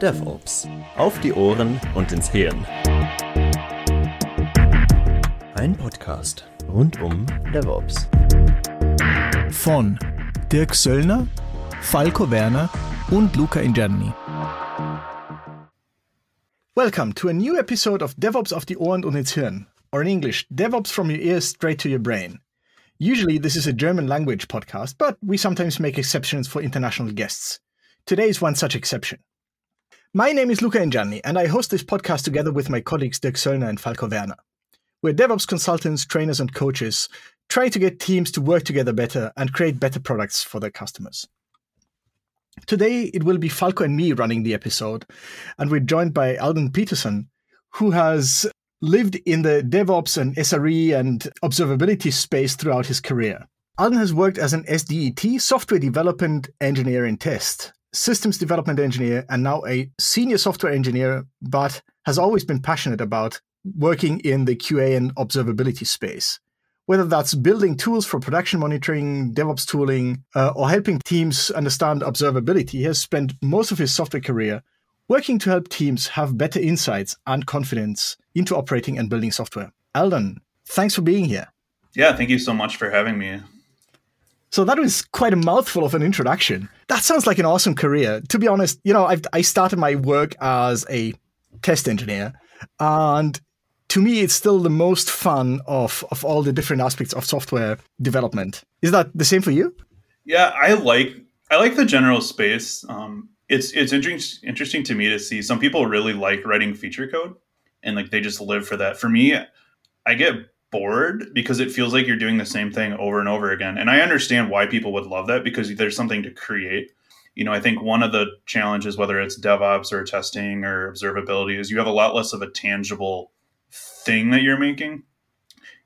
DevOps. Auf die Ohren und ins Hirn. Ein Podcast rund um DevOps. Von Dirk Söllner, Falco Werner und Luca Ingianni. Welcome to a new episode of DevOps auf die Ohren und ins Hirn, or in English, DevOps from your ears straight to your brain. Usually, this is a German language podcast, but we sometimes make exceptions for international guests. Today is one such exception. My name is Luca Ingianni, and I host this podcast together with my colleagues Dirk Söllner and Falco Werner. We're DevOps consultants, trainers, and coaches trying to get teams to work together better and create better products for their customers. Today, it will be Falco and me running the episode, and we're joined by Alden Peterson, who has lived in the DevOps and SRE and observability space throughout his career. Alden has worked as an SDET, software development engineer in test, systems development engineer and now a senior software engineer, but has always been passionate about working in the QA and observability space. Whether that's building tools for production monitoring, DevOps tooling, uh, or helping teams understand observability, he has spent most of his software career working to help teams have better insights and confidence into operating and building software. Alden, thanks for being here. Yeah, thank you so much for having me. So that was quite a mouthful of an introduction. That sounds like an awesome career. To be honest, you know, I've, I started my work as a test engineer, and to me, it's still the most fun of of all the different aspects of software development. Is that the same for you? Yeah, I like I like the general space. Um, it's it's interesting interesting to me to see some people really like writing feature code, and like they just live for that. For me, I get bored because it feels like you're doing the same thing over and over again. And I understand why people would love that because there's something to create. You know, I think one of the challenges, whether it's DevOps or testing or observability, is you have a lot less of a tangible thing that you're making.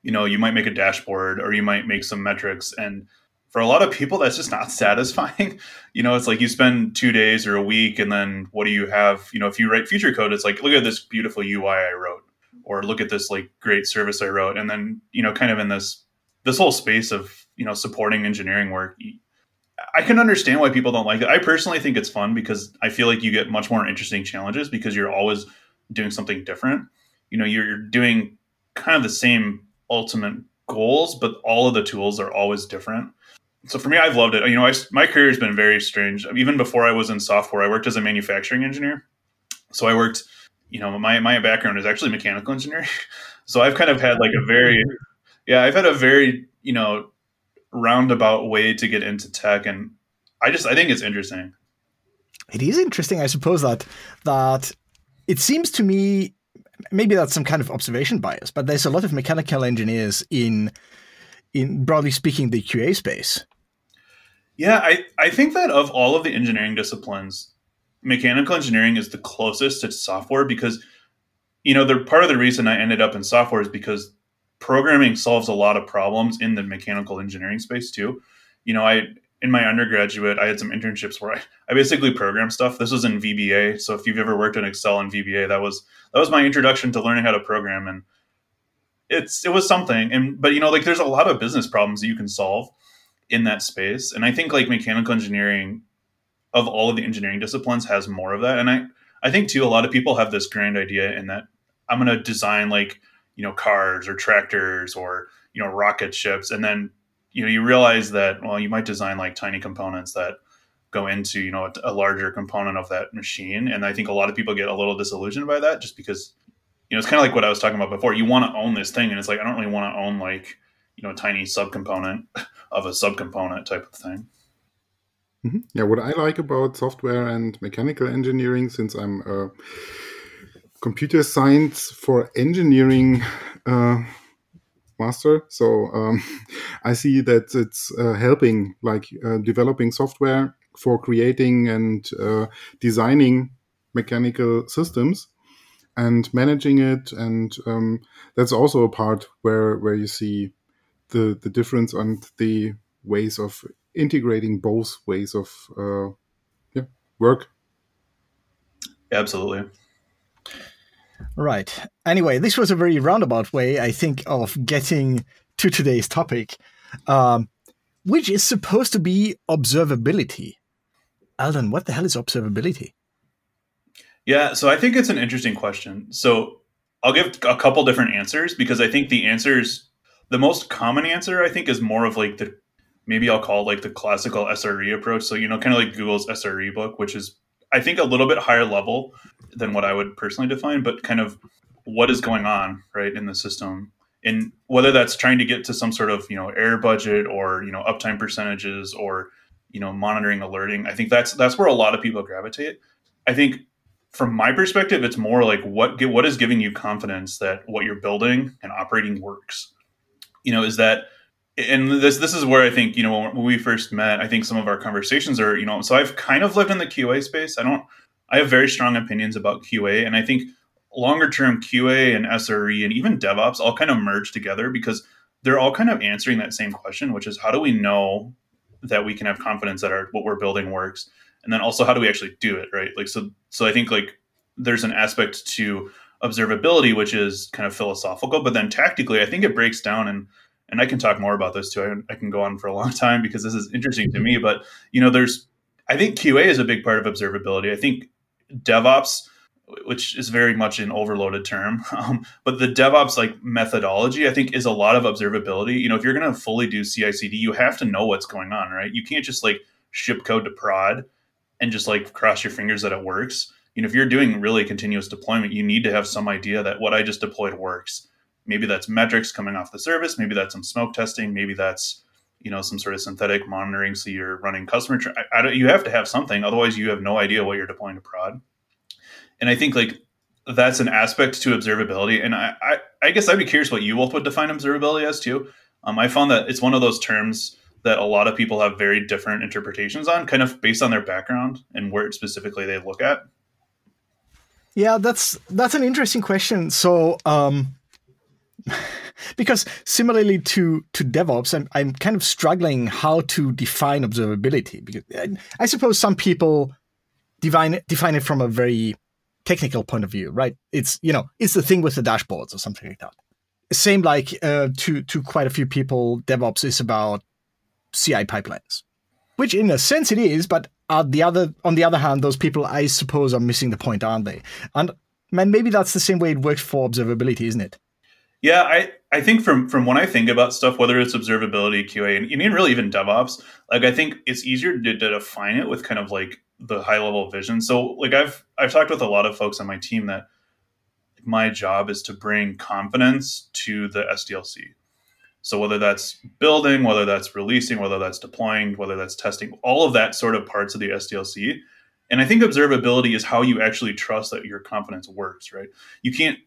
You know, you might make a dashboard or you might make some metrics. And for a lot of people, that's just not satisfying. you know, it's like you spend two days or a week and then what do you have? You know, if you write feature code, it's like, look at this beautiful UI I wrote or look at this like great service I wrote. And then, you know, kind of in this this whole space of, you know, supporting engineering work, I can understand why people don't like it. I personally think it's fun because I feel like you get much more interesting challenges because you're always doing something different. You know, you're doing kind of the same ultimate goals, but all of the tools are always different. So for me, I've loved it. You know, I, my career has been very strange. Even before I was in software, I worked as a manufacturing engineer. So I worked you know, my my background is actually mechanical engineering, so I've kind of had like a very, yeah, I've had a very you know roundabout way to get into tech, and I just I think it's interesting. It is interesting, I suppose that that it seems to me maybe that's some kind of observation bias, but there's a lot of mechanical engineers in in broadly speaking the QA space. Yeah, I, I think that of all of the engineering disciplines, mechanical engineering is the closest to software because you know the part of the reason I ended up in software is because programming solves a lot of problems in the mechanical engineering space too. You know, I in my undergraduate I had some internships where I, I basically programmed stuff. This was in VBA. So if you've ever worked in Excel and VBA, that was that was my introduction to learning how to program and it's it was something. And but you know, like there's a lot of business problems that you can solve in that space. And I think like mechanical engineering of all of the engineering disciplines has more of that. And I, I think too, a lot of people have this grand idea in that I'm going to design like, you know, cars or tractors or, you know, rocket ships. And then, you know, you realize that, well, you might design like tiny components that go into, you know, a, a larger component of that machine. And I think a lot of people get a little disillusioned by that just because, you know, it's kind of like what I was talking about before. You want to own this thing. And it's like, I don't really want to own like, you know, a tiny subcomponent of a subcomponent type of thing. Mm-hmm. Yeah, what I like about software and mechanical engineering, since I'm a computer science for engineering uh, master, so um, I see that it's uh, helping, like uh, developing software for creating and uh, designing mechanical systems and managing it, and um, that's also a part where where you see the the difference and the ways of integrating both ways of uh, yeah work. Absolutely. Right. Anyway, this was a very roundabout way, I think, of getting to today's topic, um, which is supposed to be observability. Alden, what the hell is observability? Yeah, so I think it's an interesting question. So I'll give a couple different answers because I think the answers, the most common answer, I think, is more of like the maybe I'll call it like the classical SRE approach. So, you know, kind of like Google's SRE book, which is, I think, a little bit higher level than what I would personally define, but kind of what is going on, right, in the system. And whether that's trying to get to some sort of, you know, error budget or, you know, uptime percentages or, you know, monitoring alerting, I think that's that's where a lot of people gravitate. I think from my perspective, it's more like what what is giving you confidence that what you're building and operating works. You know, is that and this this is where I think you know when we first met, I think some of our conversations are you know so I've kind of lived in the QA space. I don't I have very strong opinions about QA, and I think longer term QA and SRE and even DevOps all kind of merge together because they're all kind of answering that same question, which is how do we know that we can have confidence that our what we're building works, and then also how do we actually do it right? Like so so I think like there's an aspect to observability which is kind of philosophical, but then tactically I think it breaks down and and I can talk more about this too. I, I, can go on for a long time because this is interesting to me. But you know, there's I think QA is a big part of observability. I think DevOps, which is very much an overloaded term, um, but the DevOps like methodology, I think, is a lot of observability. You know, if you're going to fully do CI/CD, you have to know what's going on, right? You can't just like ship code to prod and just like cross your fingers that it works. You know, if you're doing really continuous deployment, you need to have some idea that what I just deployed works maybe that's metrics coming off the service. Maybe that's some smoke testing. Maybe that's you know some sort of synthetic monitoring so you're running customer tra- I, I you have to have something otherwise you have no idea what you're deploying to prod. And i think like that's an aspect to observability and i i, I guess i'd be curious what you both would define observability as too. Um, i found that it's one of those terms that a lot of people have very different interpretations on kind of based on their background and where specifically they look at. Yeah that's that's an interesting question. So um because similarly to to DevOps, I'm I'm kind of struggling how to define observability because I, suppose some people define define it from a very technical point of view, right? It's you know it's the thing with the dashboards or something like that. Same like uh, to to quite a few people, DevOps is about CI pipelines, which in a sense it is, but on the other on the other hand, those people I suppose are missing the point, aren't they? And man, maybe that's the same way it works for observability, isn't it? Yeah, I, I think from from when I think about stuff, whether it's observability, QA, and, and really even DevOps, like I think it's easier to, to define it with kind of like the high level vision. So like I've I've talked with a lot of folks on my team that my job is to bring confidence to the SDLC. So whether that's building, whether that's releasing, whether that's deploying, whether that's testing, all of that sort of parts of the SDLC. And I think observability is how you actually trust that your confidence works, right? You can't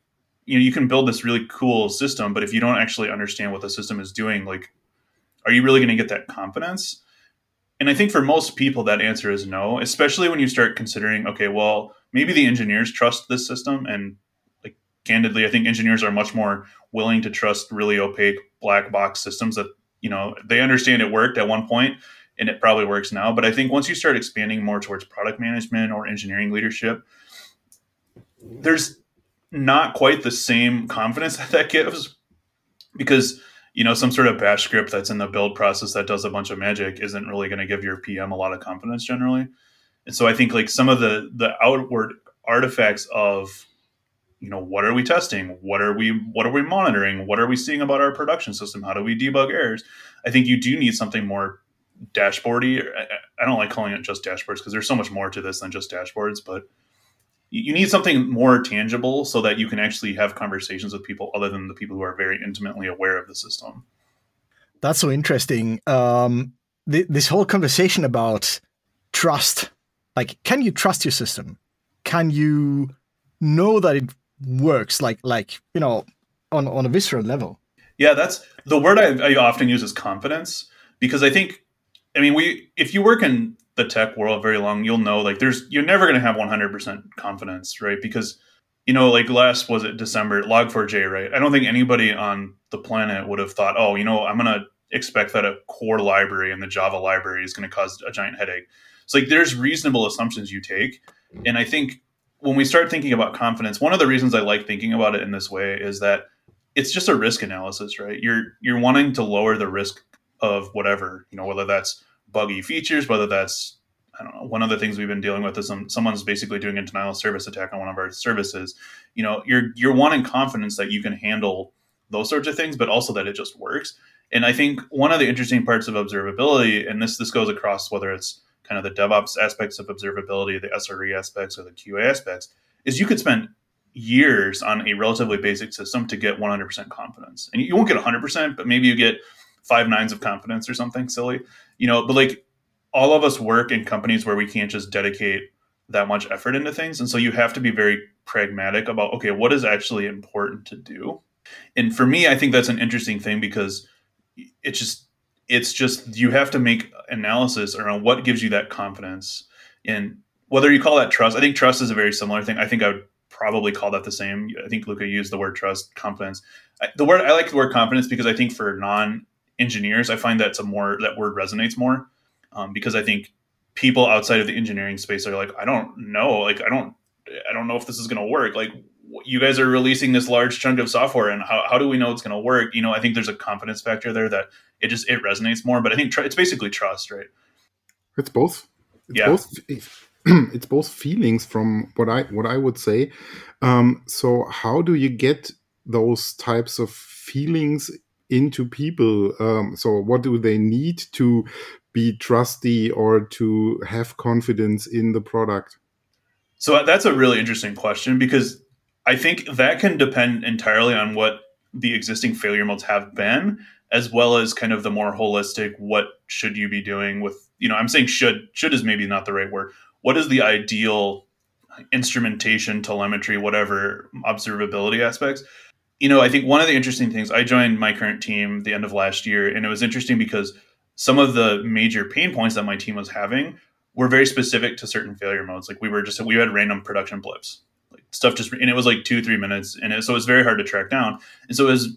you know you can build this really cool system but if you don't actually understand what the system is doing like are you really going to get that confidence? And i think for most people that answer is no especially when you start considering okay well maybe the engineers trust this system and like candidly i think engineers are much more willing to trust really opaque black box systems that you know they understand it worked at one point and it probably works now. But i think once you start expanding more towards product management or engineering leadership there's not quite the same confidence that that gives because you know some sort of bash script that's in the build process that does a bunch of magic isn't really going to give your pm a lot of confidence generally. And so i think like some of the the outward artifacts of you know what are we testing? What are we what are we monitoring? What are we seeing about our production system? How do we debug errors? I think you do need something more dashboardy. I don't like calling it just dashboards because there's so much more to this than just dashboards but you need something more tangible so that you can actually have conversations with people other than the people who are very intimately aware of the system. That's so interesting. Um, th- this whole conversation about trust, like, can you trust your system? Can you know that it works? Like, like you know, on on a visceral level. Yeah, that's the word I, I often use is confidence because I think, I mean, we if you work in the tech world very long, you'll know like there's you're never going to have 100% confidence, right? Because you know, like last was it December Log4j, right? I don't think anybody on the planet would have thought, oh, you know, I'm going to expect that a core library in the Java library is going to cause a giant headache. It's like there's reasonable assumptions you take, and I think when we start thinking about confidence, one of the reasons I like thinking about it in this way is that it's just a risk analysis, right? You're you're wanting to lower the risk of whatever, you know, whether that's buggy features, whether that's I don't know. One of the things we've been dealing with is some, someone's basically doing a denial of service attack on one of our services. You know, you're you're wanting confidence that you can handle those sorts of things, but also that it just works. And I think one of the interesting parts of observability, and this this goes across whether it's kind of the DevOps aspects of observability, the SRE aspects, or the QA aspects, is you could spend years on a relatively basic system to get 100% confidence. And you won't get 100%, but maybe you get five nines of confidence or something silly, you know, but like all of us work in companies where we can't just dedicate that much effort into things. And so you have to be very pragmatic about, okay, what is actually important to do? And for me, I think that's an interesting thing because it's just, it's just, you have to make analysis around what gives you that confidence. And whether you call that trust, I think trust is a very similar thing. I think I would probably call that the same. I think Luca used the word trust, confidence. The word I like the word confidence because I think for non engineers, I find that's a more that word resonates more um, because I think people outside of the engineering space are like, I don't know, like I don't, I don't know if this is going to work. Like you guys are releasing this large chunk of software, and how, how do we know it's going to work? You know, I think there's a confidence factor there that it just it resonates more. But I think tr- it's basically trust, right? It's both. It's yeah. both it's both feelings from what I what I would say. Um, so how do you get those types of feelings into people? Um, so what do they need to be trusty or to have confidence in the product? So uh, that's a really interesting question because I think that can depend entirely on what the existing failure modes have been, as well as kind of the more holistic what should you be doing with, you know, I'm saying should, should is maybe not the right word. What is the ideal instrumentation, telemetry, whatever observability aspects? You know, I think one of the interesting things, I joined my current team the end of last year, and it was interesting because some of the major pain points that my team was having were very specific to certain failure modes. Like we were just we had random production blips, like stuff just and it was like two three minutes, and it, so it was very hard to track down. And so as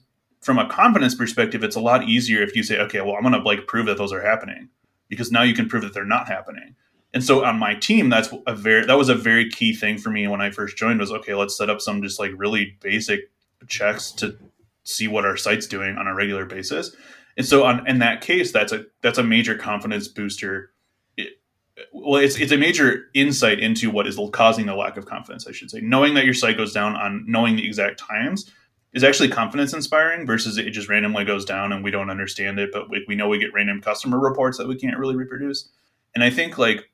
from a confidence perspective, it's a lot easier if you say, okay, well I'm going to like prove that those are happening because now you can prove that they're not happening. And so on my team, that's a very that was a very key thing for me when I first joined was okay, let's set up some just like really basic checks to see what our site's doing on a regular basis. And so on in that case, that's a that's a major confidence booster. It, well, it's it's a major insight into what is causing the lack of confidence, I should say. Knowing that your site goes down on knowing the exact times is actually confidence inspiring versus it just randomly goes down and we don't understand it, but we, we know we get random customer reports that we can't really reproduce. And I think like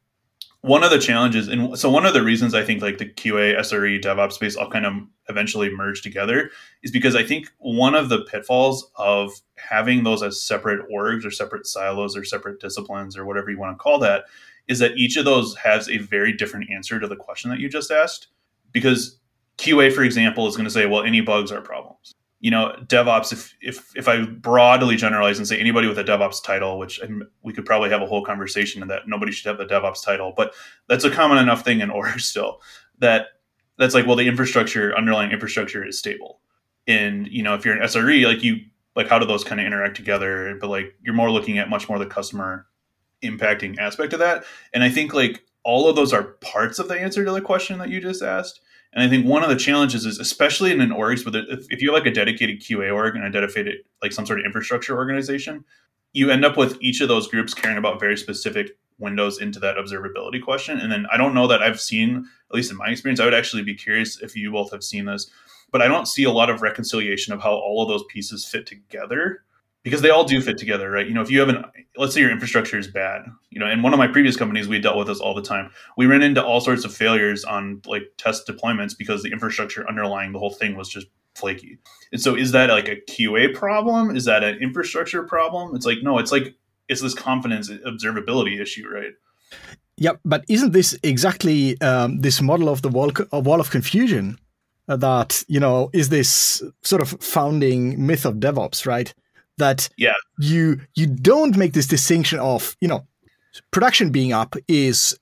one of the challenges and so one of the reasons i think like the qa sre devops space all kind of eventually merge together is because i think one of the pitfalls of having those as separate orgs or separate silos or separate disciplines or whatever you want to call that is that each of those has a very different answer to the question that you just asked. Because qa for example is going to say well any bugs are problems you know devops if if if i broadly generalize and say anybody with a devops title which we could probably have a whole conversation in that nobody should have a devops title but that's a common enough thing in org still that that's like well the infrastructure underlying infrastructure is stable. And you know if you're an sre like you like how do those kind of interact together? But like you're more looking at much more the customer impacting aspect of that. And i think like all of those are parts of the answer to the question that you just asked and I think one of the challenges is, especially in an orgs, with if, if you have like a dedicated QA org and a dedicated like some sort of infrastructure organization, you end up with each of those groups caring about very specific windows into that observability question. And then I don't know that I've seen, at least in my experience, I would actually be curious if you both have seen this, but I don't see a lot of reconciliation of how all of those pieces fit together because they all do fit together, right? You know, if you have an, let's say your infrastructure is bad, you know, in one of my previous companies, we dealt with this all the time. We ran into all sorts of failures on like test deployments because the infrastructure underlying the whole thing was just flaky. And so, is that like a QA problem? Is that an infrastructure problem? It's like, no, it's like, it's this confidence observability issue, right? Yeah, but isn't this exactly um, this model of the wall, wall of confusion that, you know, is this sort of founding myth of DevOps, right? That yeah. you you don't make this distinction of you know production being up is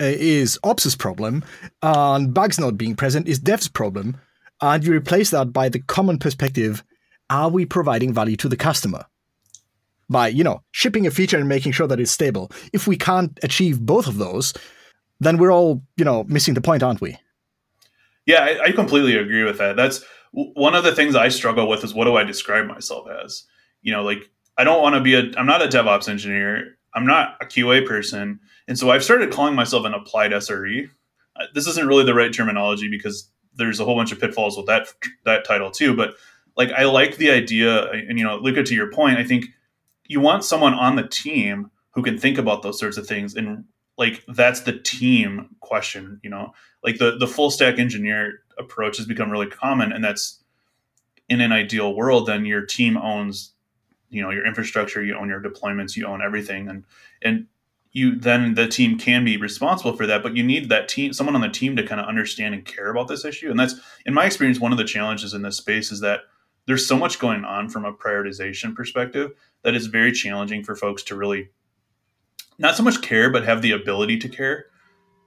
uh, is ops' problem and bugs not being present is dev's problem and you replace that by the common perspective are we providing value to the customer? By you know shipping a feature and making sure that it's stable. If we can't achieve both of those then we're all you know missing the point aren't we? Yeah i, I completely agree with that. That's one of the things i struggle with is what do i describe myself as you know, like I don't want to be a I'm not a DevOps engineer. I'm not a QA person. And so I've started calling myself an applied SRE. Uh, this isn't really the right terminology because there's a whole bunch of pitfalls with that that title too. But like I like the idea, and you know, Luca, to your point, I think you want someone on the team who can think about those sorts of things and like that's the team question you know like the the full stack engineer approach has become really common and that's in an ideal world then your team owns you know your infrastructure you own your deployments you own everything. And and you then the team can be responsible for that but you need that team someone on the team to kind of understand and care about this issue. And that's in my experience one of the challenges in this space is that there's so much going on from a prioritization perspective that it's very challenging for folks to really not so much care but have the ability to care.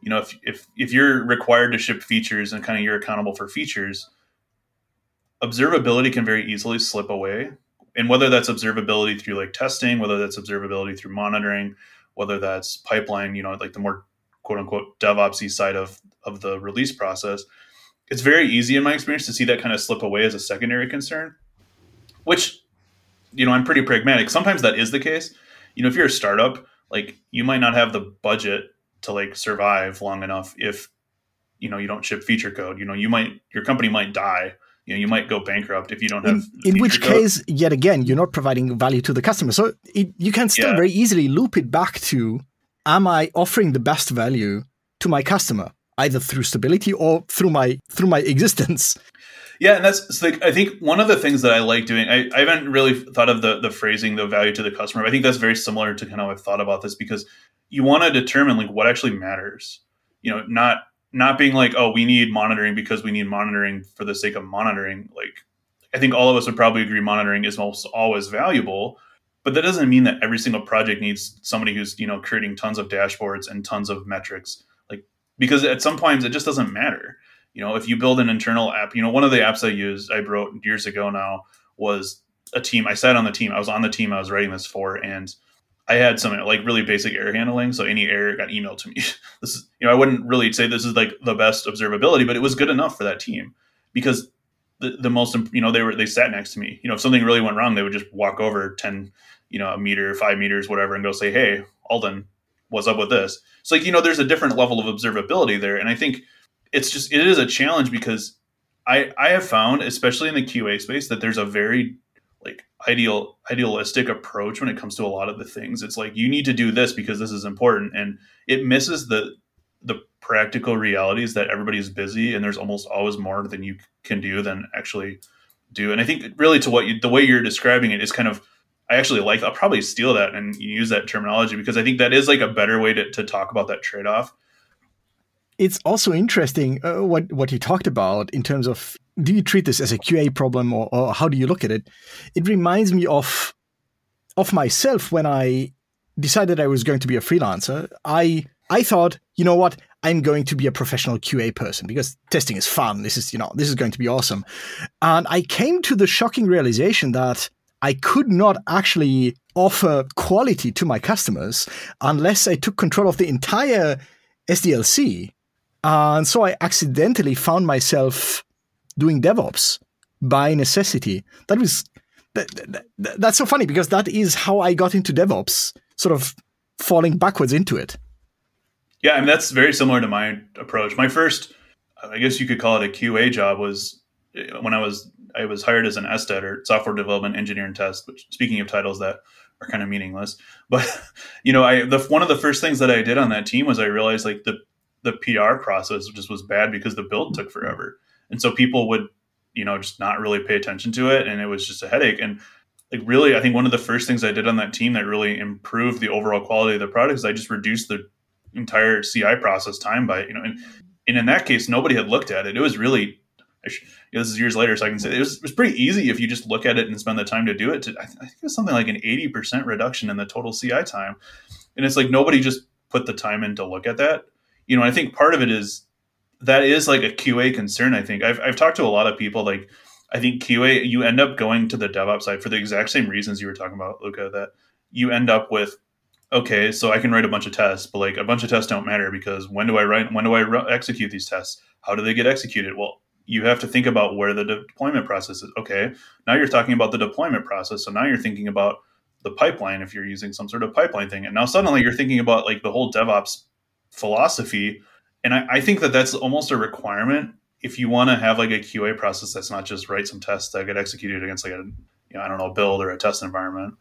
You know if if if you're required to ship features and kind of you're accountable for features observability can very easily slip away and whether that's observability through like testing whether that's observability through monitoring whether that's pipeline you know like the more quote unquote devopsy side of of the release process it's very easy in my experience to see that kind of slip away as a secondary concern which you know i'm pretty pragmatic. Sometimes that is the case. You know if you're a startup like you might not have the budget to like survive long enough if you know you don't ship feature code. You know you might your company might die you know you might go bankrupt if you don't have in, in which code. case yet again you're not providing value to the customer so it, you can still yeah. very easily loop it back to am i offering the best value to my customer either through stability or through my through my existence yeah, and that's like I think one of the things that I like doing. I, I haven't really thought of the the phrasing, the value to the customer. I think that's very similar to kind of I've thought about this because you want to determine like what actually matters. You know, not not being like, oh, we need monitoring because we need monitoring for the sake of monitoring. Like, I think all of us would probably agree monitoring is almost always valuable, but that doesn't mean that every single project needs somebody who's you know creating tons of dashboards and tons of metrics. Like, because at some points it just doesn't matter you know if you build an internal app you know one of the apps i used i wrote years ago now was a team i sat on the team i was on the team i was writing this for and i had some like really basic error handling so any error got emailed to me. This is you know i wouldn't really say this is like the best observability but it was good enough for that team because the, the most you know they were they sat next to me. You know if something really went wrong they would just walk over 10 you know a meter five meters whatever and go say hey alden what's up with this? So like you know there's a different level of observability there and i think it's just it is a challenge because I I have found, especially in the QA space, that there's a very ideal idealistic approach when it comes to a lot of the things. It's like you need to do this because this is important, and it misses the the practical realities that everybody is busy and there's almost always more than you can do than actually do. And I think really to what you the way you're describing it is kind of I actually like I'll probably steal that and use that terminology because I think that is like a better way to, to talk about that trade off it's also interesting uh, what what you talked about in terms of do you treat this as a QA problem or, or how do you look at it? It reminds me of of myself when I decided I was going to be a freelancer. I I thought, you know what, I'm going to be a professional QA person because testing is fun. This is, you know, this is going to be awesome. And I came to the shocking realization that I could not actually offer quality to my customers unless I took control of the entire SDLC uh, and so I accidentally found myself doing DevOps by necessity. That was that, that, that's so funny because that is how I got into DevOps, sort of falling backwards into it. Yeah, I mean that's very similar to my approach. My first, I guess you could call it a QA job, was uh, when I was I was hired as an SDET or software development engineer and test. Which, speaking of titles that are kind of meaningless, but you know, I the one of the first things that I did on that team was I realized like the the PR process just was bad because the build took forever. And so people would, you know, just not really pay attention to it. And it was just a headache. And like really, I think one of the first things I did on that team that really improved the overall quality of the product is I just reduced the entire CI process time by, you know, and, and in that case, nobody had looked at it. It was really, you know, this is years later, so I can say it was, it was pretty easy if you just look at it and spend the time to do it. To, I think it was something like an 80% reduction in the total CI time. And it's like nobody just put the time in to look at that you know, I think part of it is that is like a QA concern. I think I've, I've talked to a lot of people like, I think QA, you end up going to the DevOps side for the exact same reasons you were talking about, Luca, that you end up with, okay, so I can write a bunch of tests, but like a bunch of tests don't matter because when do I write, when do I re- execute these tests? How do they get executed? Well, you have to think about where the deployment process is. Okay, now you're talking about the deployment process. So now you're thinking about the pipeline if you're using some sort of pipeline thing. And now suddenly you're thinking about like the whole DevOps philosophy. And I, I think that that's almost a requirement if you want to have like a QA process that's not just write some tests that get executed against like a, you know, I don't know, build or a test environment.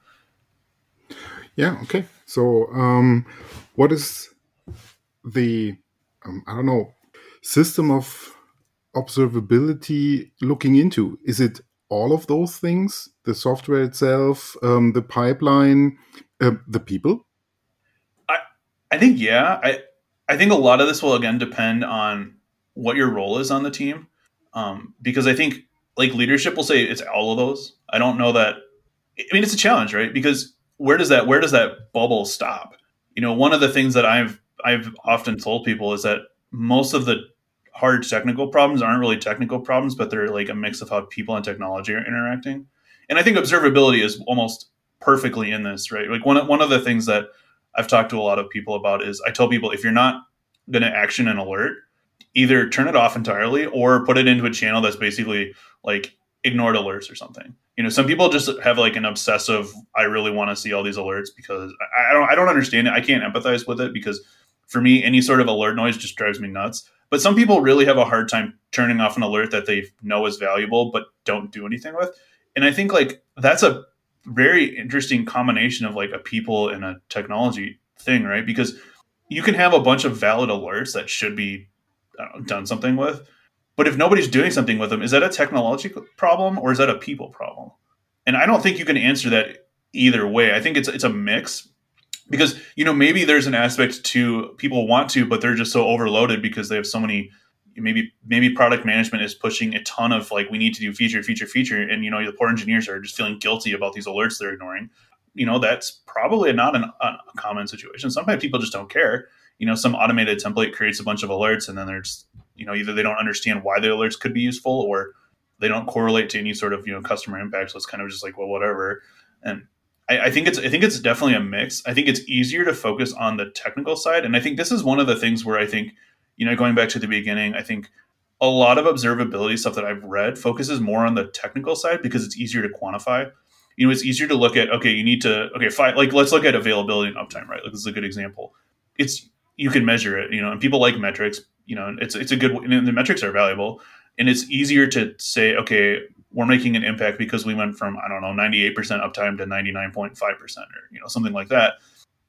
Yeah. Okay. So, um, what is the, um, I don't know, system of observability looking into? Is it all of those things? The software itself, um, the pipeline, uh, the people? I, I think, yeah. I, I think a lot of this will again depend on what your role is on the team. Um, because I think like leadership will say it's all of those. I don't know that. I mean, it's a challenge, right? Because where does that where does that bubble stop? You know, one of the things that I've I've often told people is that most of the hard technical problems aren't really technical problems, but they're like a mix of how people and technology are interacting. And I think observability is almost perfectly in this, right? Like one one of the things that I've talked to a lot of people about is I tell people if you're not going to action an alert, either turn it off entirely or put it into a channel that's basically like ignored alerts or something. You know, some people just have like an obsessive. I really want to see all these alerts because I, I don't. I don't understand it. I can't empathize with it because for me, any sort of alert noise just drives me nuts. But some people really have a hard time turning off an alert that they know is valuable but don't do anything with. And I think like that's a very interesting combination of like a people and a technology thing, right? Because you can have a bunch of valid alerts that should be know, done something with. But if nobody's doing something with them, is that a technological problem or is that a people problem? And I don't think you can answer that either way. I think it's it's a mix because you know maybe there's an aspect to people want to, but they're just so overloaded because they have so many. Maybe maybe product management is pushing a ton of like we need to do feature feature feature, and you know the poor engineers are just feeling guilty about these alerts they're ignoring. You know that's probably not an, a common situation. Sometimes people just don't care. You know some automated template creates a bunch of alerts and then there's you know either they don't understand why the alerts could be useful or they don't correlate to any sort of you know customer impact. So it's kind of just like well whatever. And I, I think it's i think it's definitely a mix. I think it's easier to focus on the technical side. And i think this is one of the things where i think you know going back to the beginning i think a lot of observability stuff that i've read focuses more on the technical side because it's easier to quantify you know it's easier to look at okay you need to okay fine like let's look at availability and uptime right like this is a good example it's you can measure it, you know, and people like metrics, you know, it's it's a good and the metrics are valuable and it's easier to say, okay, we're making an impact because we went from I don't know 98% uptime to 99.5% or you know something like that.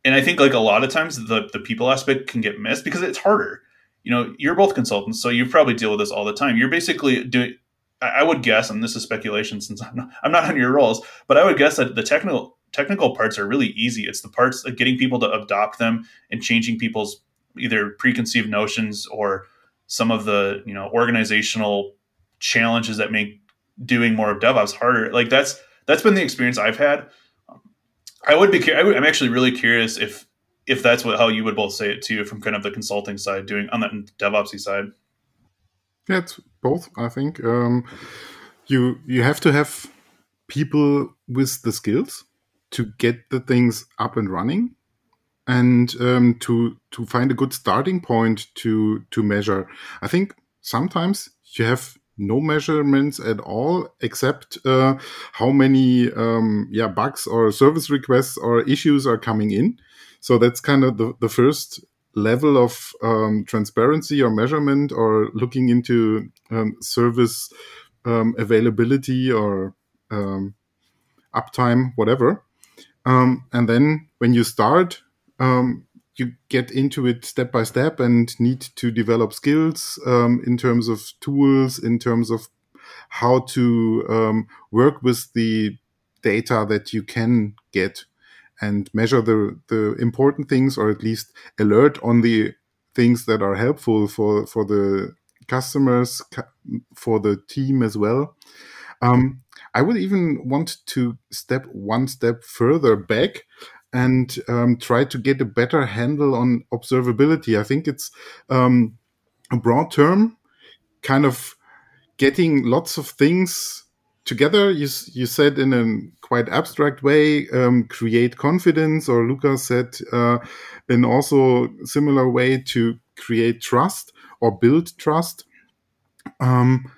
And I think like a lot of times the the people aspect can get missed because it's harder. You know, you're both consultants, so you probably deal with this all the time. You're basically doing I would guess, and this is speculation since I'm not, I'm not on your roles, but I would guess that the technical technical parts are really easy. It's the parts of getting people to adopt them and changing people's either preconceived notions or some of the you know organizational challenges that make doing more of DevOps harder. Like that's that's been the experience I've had. I would be. I am actually really curious if if that's what how you would both say it too from kind of the consulting side, doing on the DevOpsy side. Yeah, it's both. I think um, you you have to have people with the skills to get the things up and running and um, to to find a good starting point to to measure. I think sometimes you have no measurements at all except uh, how many um, yeah bugs or service requests or issues are coming in. So that's kind of the, the first level of um, transparency or measurement or looking into um, service um, availability or um, uptime, whatever. Um, and then when you start, um, you get into it step by step and need to develop skills in terms of tools, in terms of how to work with the data that you can get and measure the, the important things or at least alert on the things that are helpful for, for the customers, for the team as well. Um, I would even want to step one step further back and um, try to get a better handle on observability. I think it's um, a broad term, kind of getting lots of things together. You, you said in a quite abstract way, um, create confidence, or Lucas said uh, in also similar way to create trust or build trust. Um,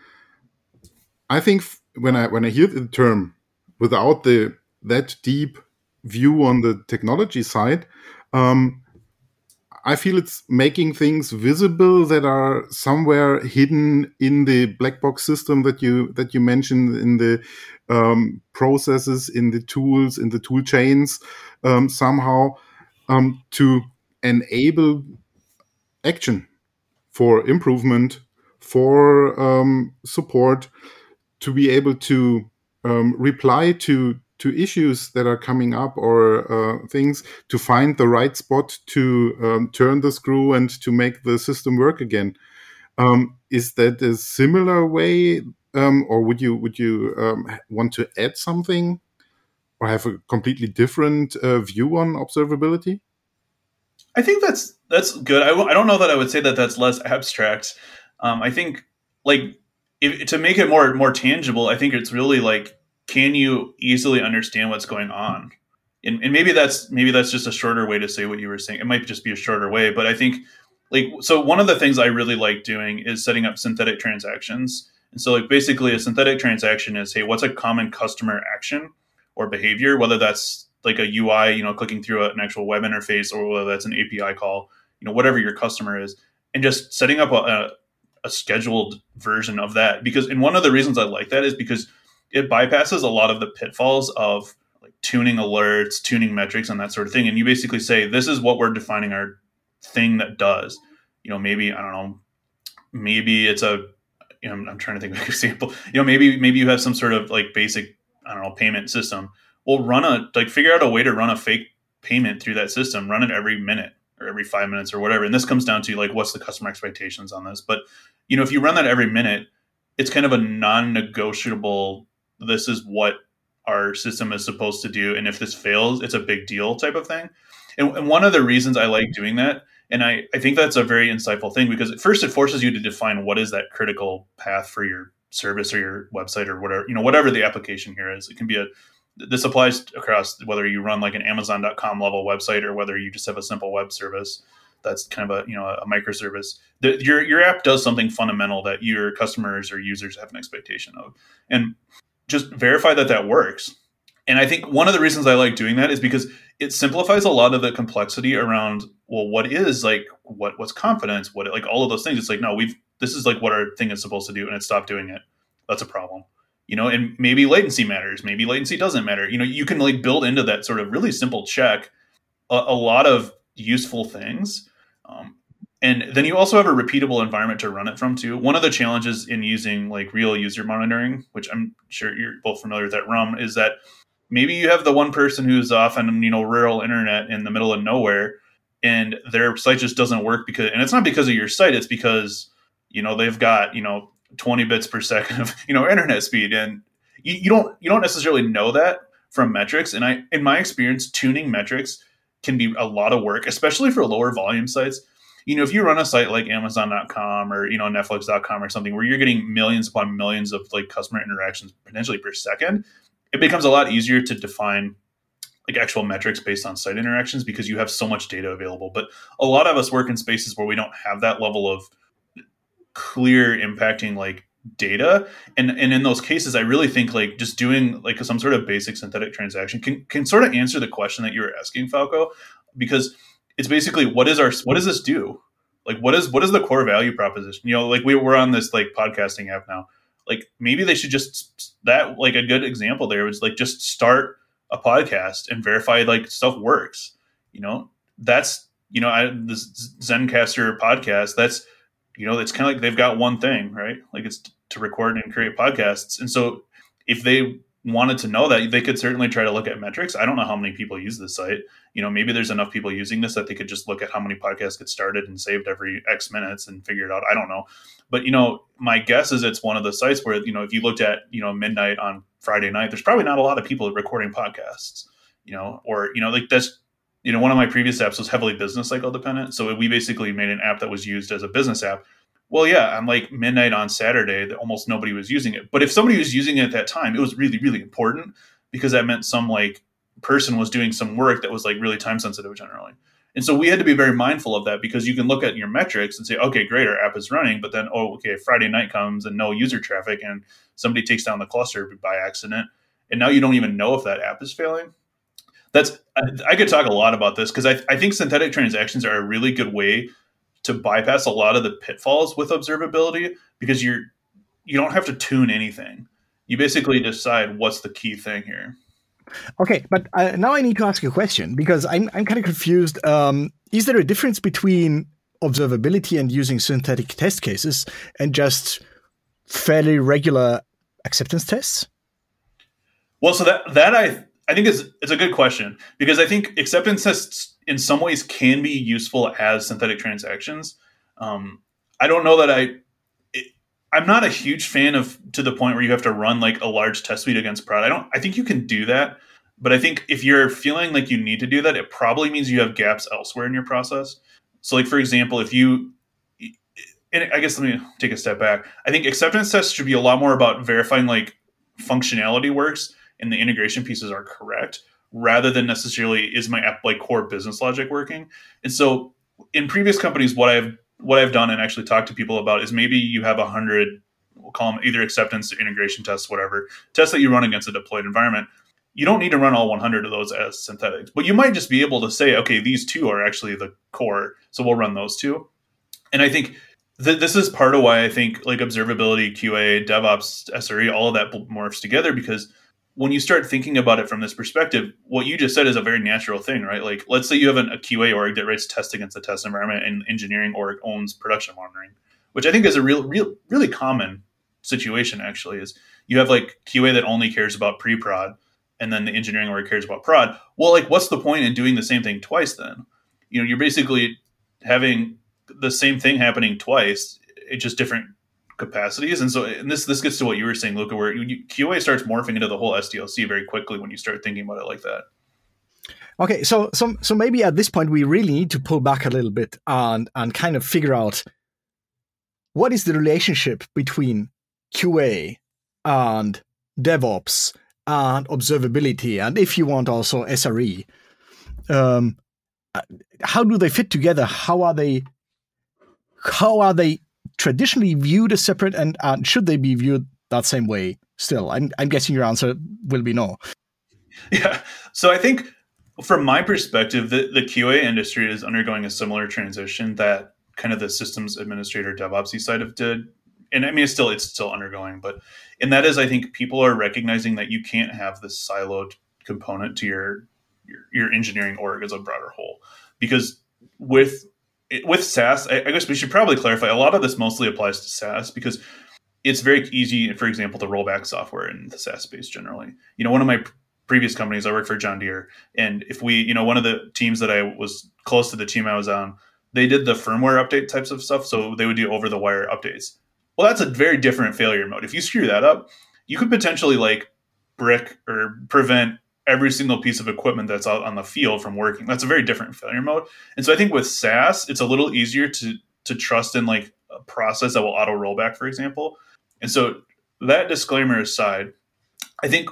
I think when I when I hear the term without the that deep view on the technology side. Um, I feel it's making things visible that are somewhere hidden in the black box system that you that you mentioned in the um, processes, in the tools, in the tool chains, um, somehow um, to enable action for improvement, for um, support, to be able to um, reply to to issues that are coming up or uh, things to find the right spot to um, turn the screw and to make the system work again. Um, is that a similar way, um, or would you would you um, want to add something, or have a completely different uh, view on observability? I think that's that's good. I w- I don't know that I would say that that's less abstract. Um, I think like if, to make it more more tangible, I think it's really like can you easily understand what's going on? And, and maybe that's maybe that's just a shorter way to say what you were saying. It might just be a shorter way, but I think like so one of the things I really like doing is setting up synthetic transactions. And so like basically a synthetic transaction is hey, what's a common customer action or behavior, whether that's like a UI, you know, clicking through an actual web interface or whether that's an API call, you know, whatever your customer is, and just setting up a, a, a scheduled version of that. Because and one of the reasons I like that is because it bypasses a lot of the pitfalls of like tuning alerts, tuning metrics, and that sort of thing. And you basically say, this is what we're defining our thing that does. You know, maybe I don't know, maybe it's a. You know, I'm trying to think of an example. You know, maybe maybe you have some sort of like basic I don't know payment system. Well, run a like figure out a way to run a fake payment through that system. Run it every minute or every five minutes or whatever. And this comes down to like what's the customer expectations on this. But you know, if you run that every minute, it's kind of a non-negotiable this is what our system is supposed to do and if this fails it's a big deal type of thing. And, and, one of the reasons i like doing that and I, I think that's a very insightful thing because at first it forces you to define what is that critical path for your service or your website or whatever you know whatever the application here is. It can be a this applies across whether you run like an amazon.com level website or whether you just have a simple web service that's kind of a you know a microservice. The, your your app does something fundamental that your customers or users have an expectation of. And just verify that that works. And I think one of the reasons I like doing that is because it simplifies a lot of the complexity around well, what is like what what's confidence, what like all of those things. It's like no, we've this is like what our thing is supposed to do, and it stopped doing it. That's a problem, you know. And maybe latency matters, maybe latency doesn't matter. You know, you can like build into that sort of really simple check a, a lot of useful things. Um, and then you also have a repeatable environment to run it from too. One of the challenges in using like real user monitoring, which I'm sure you're both familiar with that RUM, is that maybe you have the one person who's off on you know rural internet in the middle of nowhere, and their site just doesn't work because, and it's not because of your site, it's because you know they've got you know 20 bits per second of you know internet speed, and you, you don't you don't necessarily know that from metrics. And I, in my experience, tuning metrics can be a lot of work, especially for lower volume sites you know, if you run a site like Amazon.com or you know Netflix.com or something where you're getting millions upon millions of like customer interactions potentially per second, it becomes a lot easier to define like actual metrics based on site interactions because you have so much data available. But a lot of us work in spaces where we don't have that level of clear impacting like data and and in those cases i really think like just doing like some sort of basic synthetic transaction can can sort of answer the question that you were asking falco because it's basically what is our what does this do? Like what is what is the core value proposition? You know, like we we're on this like podcasting app now. Like maybe they should just that like a good example there was like just start a podcast and verify like stuff works. You know, that's you know, I this Zencastr podcast, that's you know, it's kind of like they've got one thing, right? Like it's to record and create podcasts. And so if they wanted to know that, they could certainly try to look at metrics. I don't know how many people use this site. You know, maybe there's enough people using this that they could just look at how many podcasts get started and saved every X minutes and figure it out. I don't know. But, you know, my guess is it's one of the sites where, you know, if you looked at, you know, midnight on Friday night, there's probably not a lot of people recording podcasts, you know, or, you know, like that's, you know, one of my previous apps was heavily business cycle dependent. So we basically made an app that was used as a business app well, yeah, on like midnight on Saturday, that almost nobody was using it. But if somebody was using it at that time, it was really, really important because that meant some like person was doing some work that was like really time sensitive generally. And so we had to be very mindful of that because you can look at your metrics and say, okay, great, our app is running, but then, oh, okay, Friday night comes and no user traffic and somebody takes down the cluster by accident. And now you don't even know if that app is failing. That's I, I could talk a lot about this because I, I think synthetic transactions are a really good way to bypass a lot of the pitfalls with observability because you're you don't have to tune anything. You basically decide what's the key thing here. Okay, but uh, now I need to ask you a question because I'm I'm kind of confused. Um, is there a difference between observability and using synthetic test cases and just fairly regular acceptance tests? Well, so that that I I think is it's a good question because I think acceptance tests in some ways can be useful as synthetic transactions. Um, I don't know that I I'm not a huge fan of to the point where you have to run like a large test suite against prod. I don't. I think you can do that, but I think if you're feeling like you need to do that, it probably means you have gaps elsewhere in your process. So, like for example, if you, and I guess let me take a step back. I think acceptance tests should be a lot more about verifying like functionality works and the integration pieces are correct, rather than necessarily is my app like core business logic working. And so, in previous companies, what I've what I've done and actually talked to people about is maybe you have a hundred, we'll call them either acceptance or integration tests, whatever tests that you run against a deployed environment. You don't need to run all 100 of those as synthetics, but you might just be able to say, okay, these two are actually the core, so we'll run those two. And I think th- this is part of why I think like observability, QA, DevOps, SRE, all of that morphs together because when you start thinking about it from this perspective, what you just said is a very natural thing, right? Like, let's say you have an, a QA org that writes tests against the test environment, and engineering org owns production monitoring, which I think is a real, real, really common situation. Actually, is you have like QA that only cares about pre-prod, and then the engineering org cares about prod. Well, like, what's the point in doing the same thing twice? Then, you know, you're basically having the same thing happening twice. It's just different capacities. And so, and this this gets to what you were saying, Luca, where you, QA starts morphing into the whole SDLC very quickly when you start thinking about it like that. Okay, so so so maybe at this point we really need to pull back a little bit and and kind of figure out what is the relationship between QA and DevOps and observability, and if you want also SRE. Um, how do they fit together? How are they? How are they traditionally viewed as separate, and uh, should they be viewed that same way still? I'm, I'm guessing your answer will be no. Yeah. So I think from my perspective, the, the QA industry is undergoing a similar transition that kind of the systems administrator DevOps side of did. And I mean, it's still it's still undergoing, but and that is, I think people are recognizing that you can't have this siloed component to your your, your engineering org as a broader whole, because with with SaaS, I, I guess we should probably clarify. A lot of this mostly applies to SaaS because it's very easy, for example, to roll back software in the SaaS space generally. You know, one of my previous companies, I worked for John Deere, and if we, you know, one of the teams that I was close to the team I was on, they did the firmware update types of stuff, so they would do over the wire updates. Well, that's a very different failure mode. If you screw that up, you could potentially like brick or prevent every single piece of equipment that's out on the field from working. That's a very different failure mode. And so I think with SaaS, it's a little easier to to trust in like a process that will auto rollback, for example. And so that disclaimer aside, I think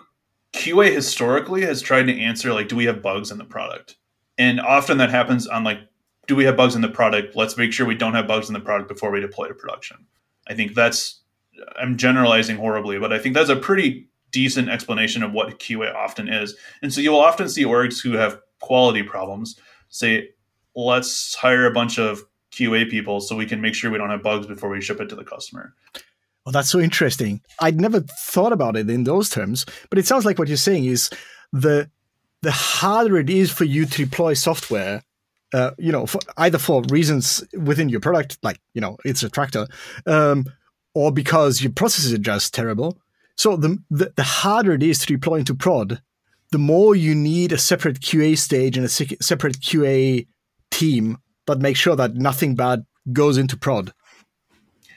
QA historically has tried to answer like, do we have bugs in the product? And often that happens on like, do we have bugs in the product? Let's make sure we don't have bugs in the product before we deploy to production. I think that's I'm generalizing horribly, but I think that's a pretty decent explanation of what QA often is. And so you'll often see orgs who have quality problems say, let's hire a bunch of QA people so we can make sure we don't have bugs before we ship it to the customer. Oh, that's so interesting. I'd never thought about it in those terms, but it sounds like what you're saying is the the harder it is for you to deploy software, uh, you know, for, either for reasons within your product, like you know, it's a tractor, um, or because your processes are just terrible, so the, the, the harder it is to deploy into prod, the more you need a separate QA stage and a separate QA team that makes sure that nothing bad goes into prod.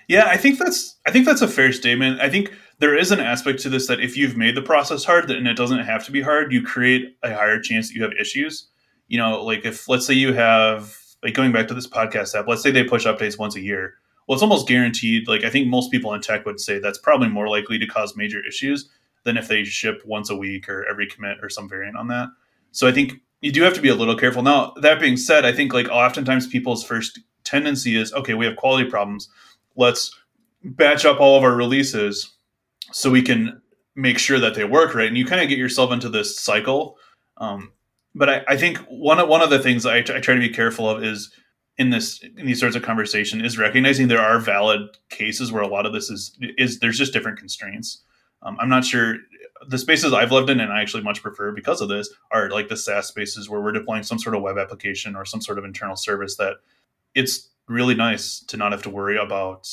Yeah, I think that's I think that's a fair statement. I think there is an aspect to this that if you've made the process hard and it doesn't have to be hard, you create a higher chance that you have issues. You know, like if let's say you have like going back to this podcast app, let's say they push updates once a year well, it's almost guaranteed. Like I think most people in tech would say that's probably more likely to cause major issues than if they ship once a week or every commit or some variant on that. So I think you do have to be a little careful. Now that being said, I think like oftentimes people's first tendency is okay, we have quality problems. Let's batch up all of our releases so we can make sure that they work right. And you kind of get yourself into this cycle. Um, but I, I think one of one of the things I, I try to be careful of is in this in these sorts of conversation is recognizing there are valid cases where a lot of this is is there's just different constraints. Um, I'm not sure the spaces I've lived in and I actually much prefer because of this are like the SaaS spaces where we're deploying some sort of web application or some sort of internal service that it's really nice to not have to worry about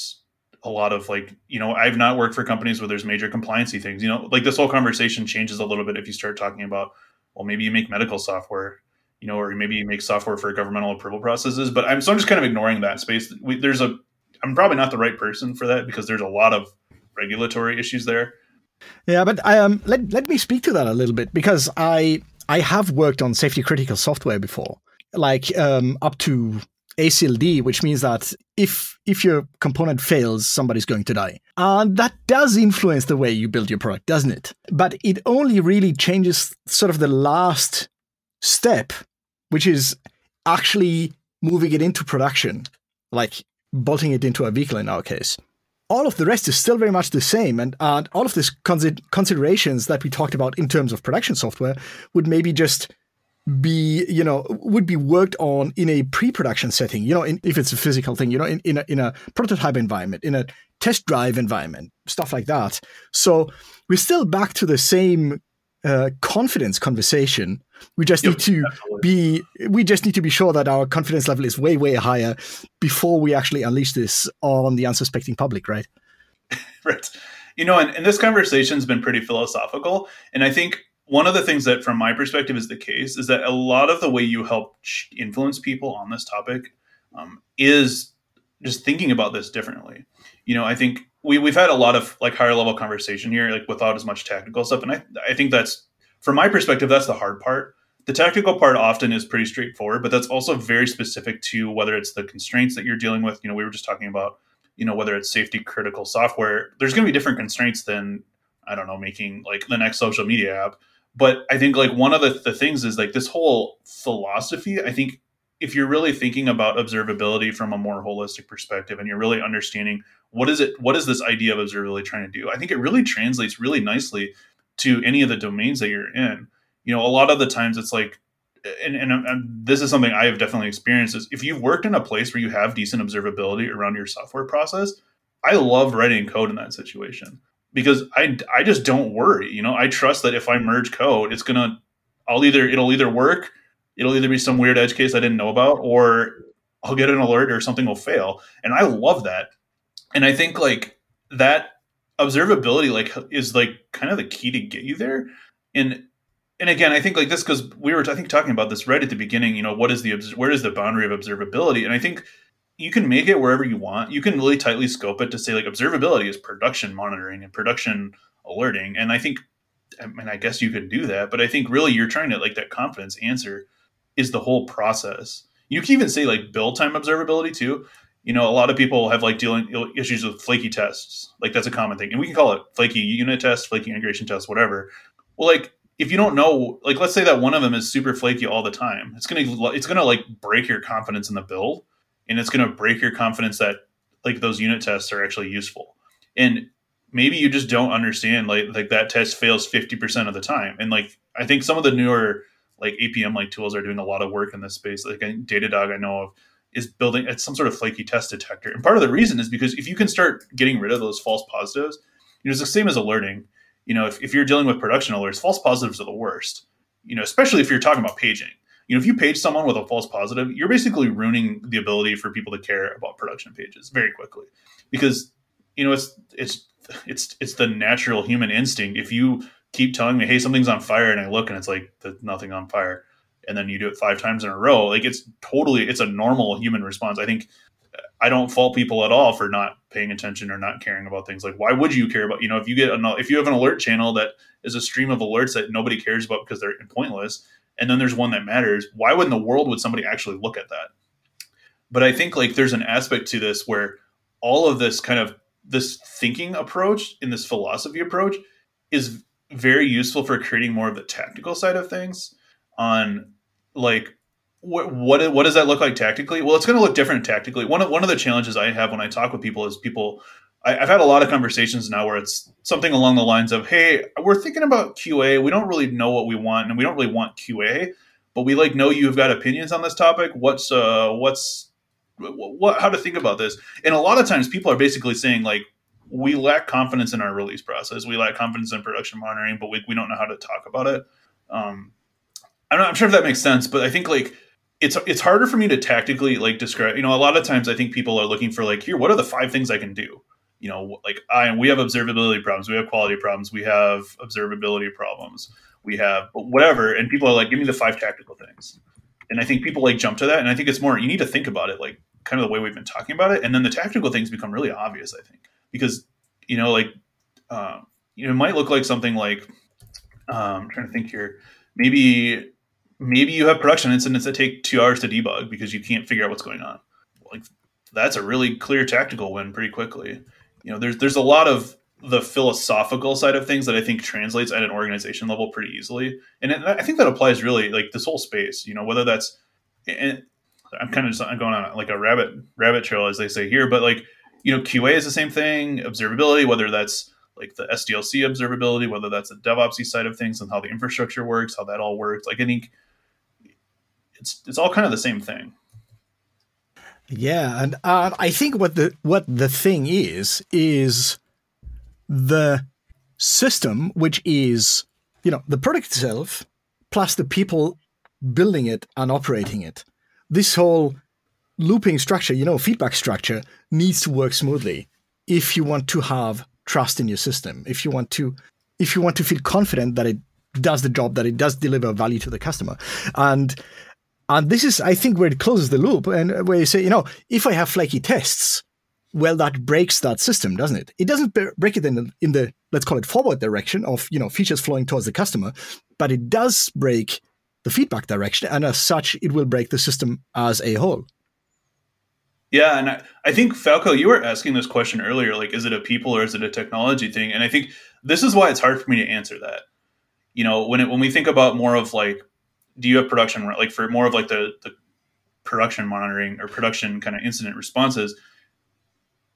a lot of like you know I've not worked for companies where there's major compliancy things you know like this whole conversation changes a little bit if you start talking about well maybe you make medical software you know or maybe you make software for governmental approval processes but I'm so I'm just kind of ignoring that space. We, there's a I'm probably not the right person for that because there's a lot of regulatory issues there. Yeah, but um, let let me speak to that a little bit because I I have worked on safety critical software before, like um, up to ASIL D, which means that if if your component fails, somebody's going to die, and that does influence the way you build your product, doesn't it? But it only really changes sort of the last step, which is actually moving it into production, like bolting it into a vehicle in our case all of the rest is still very much the same. And, and all of these considerations that we talked about in terms of production software would maybe just be, you know, would be worked on in a pre-production setting, you know, in, if it's a physical thing, you know, in, in, a, in a prototype environment, in a test drive environment, stuff like that. So we're still back to the same uh, confidence conversation. We just yep, need to absolutely. be we just need to be sure that our confidence level is way way higher before we actually unleash this on the unsuspecting public, right? right. You know, and, and this conversation's been pretty philosophical, and I think one of the things that, from my perspective, is the case is that a lot of the way you help influence people on this topic um, is just thinking about this differently. You know, I think we we've had a lot of like higher level conversation here, like without as much technical stuff, and I I think that's from my perspective that's the hard part. The technical part often is pretty straightforward, but that's also very specific to whether it's the constraints that you're dealing with. You know, we were just talking about, you know, whether it's safety critical software. There's going to be different constraints than I don't know making like the next social media app. But I think like one of the, the things is like this whole philosophy. I think if you're really thinking about observability from a more holistic perspective and you're really understanding what is it what is this idea of observability trying to do i think it really translates really nicely to any of the domains that you're in. You know a lot of the times it's like and, and, and this is something i have definitely experienced is if you've worked in a place where you have decent observability around your software process i love writing code in that situation. Because i i just don't worry you know? I trust that if i merge code it's gonna i'll either it'll either work it'll either be some weird edge case i didn't know about or i'll get an alert or something will fail. And i love that. And I think like that observability like is like kind of the key to get you there. And and again, I think like this because we were I think talking about this right at the beginning. You know, what is the where is the boundary of observability? And I think you can make it wherever you want. You can really tightly scope it to say like observability is production monitoring and production alerting. And I think, I mean, I guess you could do that, but I think really you're trying to like that confidence answer is the whole process. You can even say like build time observability too you know, a lot of people have like dealing issues with flaky tests. Like that's a common thing, and we can call it flaky unit test, flaky integration test, whatever. Well, like if you don't know, like let's say that one of them is super flaky all the time, it's gonna it's gonna like break your confidence in the build, and it's gonna break your confidence that like those unit tests are actually useful. And maybe you just don't understand like like that test fails fifty percent of the time. And like I think some of the newer like APM like tools are doing a lot of work in this space. Like Datadog, I know of is building it's some sort of flaky test detector. And part of the reason is because if you can start getting rid of those false positives, you know, it's the same as alerting. You know, if, if you're dealing with production alerts, false positives are the worst. You know, especially if you're talking about paging. You know, if you page someone with a false positive, you're basically ruining the ability for people to care about production pages very quickly. Because, you know, it's it's it's it's the natural human instinct. If you keep telling me, hey, something's on fire, and I look and it's like there's nothing on fire and then you do it five times in a row like it's totally it's a normal human response. I think i don't fault people at all for not paying attention or not caring about things. Like why would you care about you know if you get an if you have an alert channel that is a stream of alerts that nobody cares about because they're pointless and then there's one that matters why would in the world would somebody actually look at that? But i think like there's an aspect to this where all of this kind of this thinking approach in this philosophy approach is very useful for creating more of the tactical side of things on like what what what does that look like tactically? Well, it's going to look different tactically. One of one of the challenges I have when I talk with people is people. I, I've had a lot of conversations now where it's something along the lines of, "Hey, we're thinking about QA. We don't really know what we want, and we don't really want QA, but we like know you've got opinions on this topic. What's uh what's what how to think about this? And a lot of times people are basically saying like we lack confidence in our release process. We lack confidence in production monitoring, but we, we don't know how to talk about it. Um, I'm not sure if that makes sense, but I think like it's it's harder for me to tactically like describe. You know, a lot of times I think people are looking for like here, what are the five things I can do? You know, like I we have observability problems, we have quality problems, we have observability problems we have whatever and people are like give me the five tactical things and i think people like jump to that and i think it's more you need to think about it like kind of the way we've been talking about it and then the tactical things become really obvious i think because you know like um, you know it might look like something like um, i'm trying to think here maybe maybe you have production incidents that take two hours to debug because you can't figure out what's going on like that's a really clear tactical win pretty quickly you know there's there's a lot of the philosophical side of things that I think translates at an organization level pretty easily. And I think that applies really like this whole space, you know, whether that's, and I'm kind of just going on like a rabbit, rabbit trail, as they say here, but like, you know, QA is the same thing, observability, whether that's like the SDLC observability, whether that's the DevOps side of things and how the infrastructure works, how that all works. Like I think it's, it's all kind of the same thing. Yeah, and uh, I think what the what the thing is is the system, which is, you know, the product itself, plus the people building it and operating it. This whole looping structure, you know, feedback structure needs to work smoothly if you want to have trust in your system. If you want to if you want to feel confident that it does the job, that it does deliver value to the customer. And and this is, I think, where it closes the loop and where you say, you know, if I have flaky tests, well, that breaks that system, doesn't it? It doesn't break it in the, in the let's call it forward direction of you know features flowing towards the customer, but it does break the feedback direction, and as such, it will break the system as a whole. Yeah, and I, I think Falko, you were asking this question earlier, like, is it a people or is it a technology thing? And I think this is why it's hard for me to answer that. You know, when it, when we think about more of like, do you have production like for more of like the the production monitoring or production kind of incident responses?